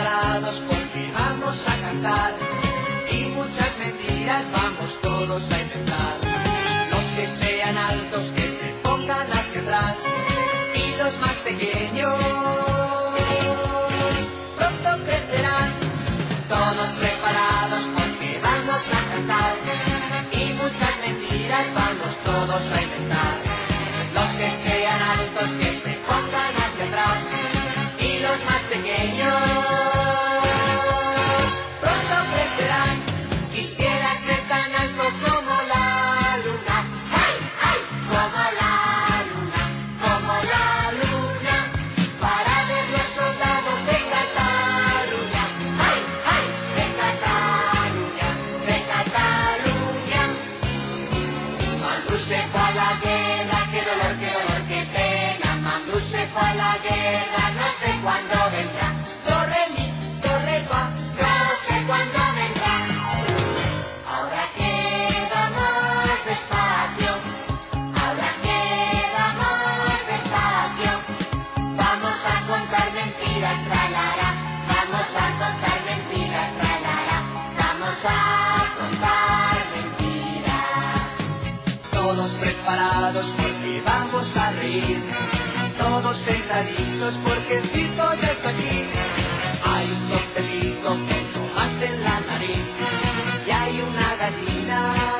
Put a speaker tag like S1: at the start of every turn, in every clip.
S1: Preparados porque vamos a cantar y muchas mentiras vamos todos a inventar. Los que sean altos que se pongan hacia atrás y los más pequeños pronto crecerán. Todos preparados porque vamos a cantar y muchas mentiras vamos todos a inventar. Los que sean altos que se pongan hacia atrás y los más pequeños se fue a la guerra, qué dolor, qué dolor, qué pena. Mandú se fue a la guerra, no sé cuándo vendrá. Vamos a reír. Todos sentaditos porque el circo ya está aquí. Hay un tortelito con tomate en la nariz. Y hay una gallina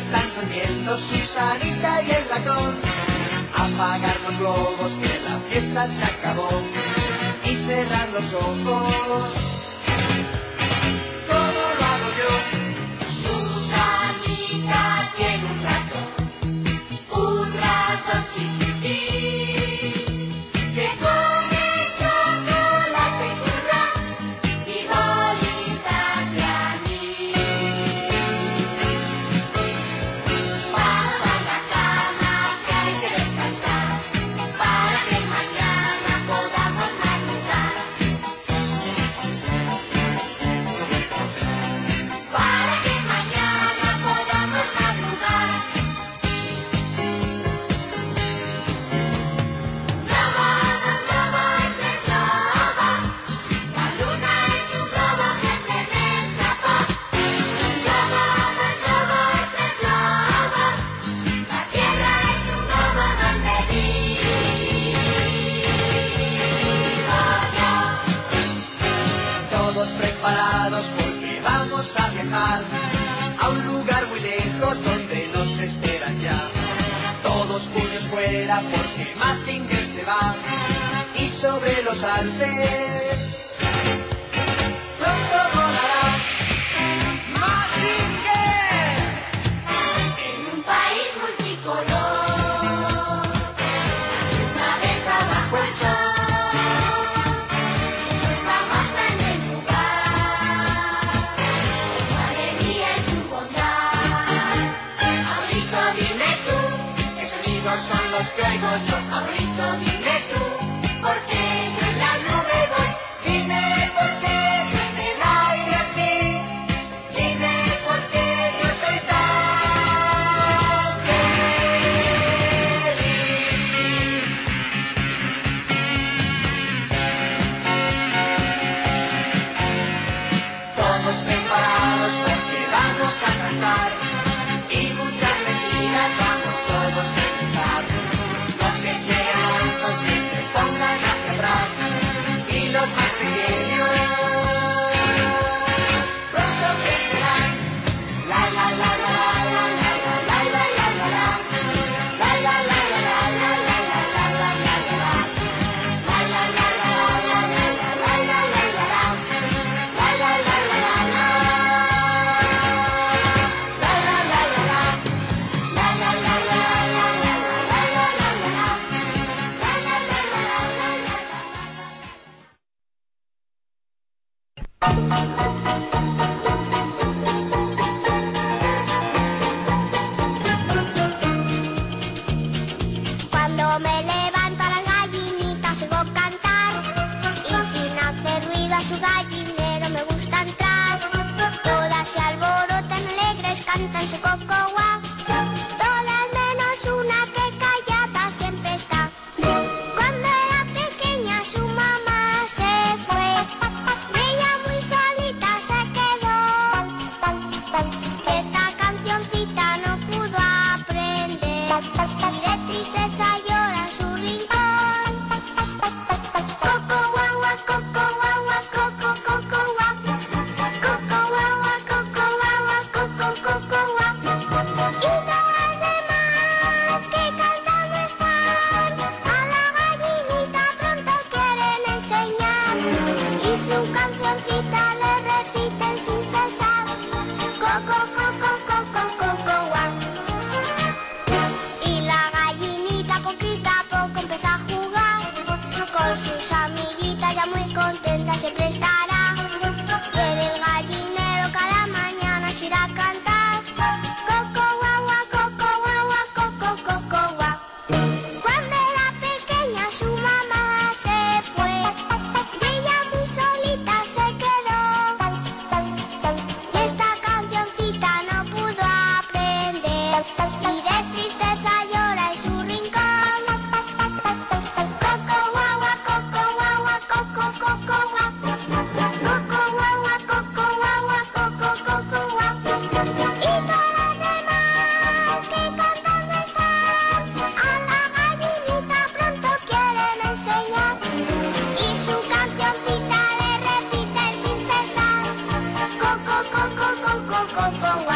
S1: están comiendo Susanita y el ratón. Apagar los globos que la fiesta se acabó. Y cerrar los ojos. Todos puños fuera porque Mazinger se va y sobre los Alpes son los que oigo yo. Ahorito dime tú, ¿por qué yo en la nube voy? Dime por qué yo en el aire así. Dime por qué yo soy tan feliz. Todos preparados porque vamos a cantar.
S2: control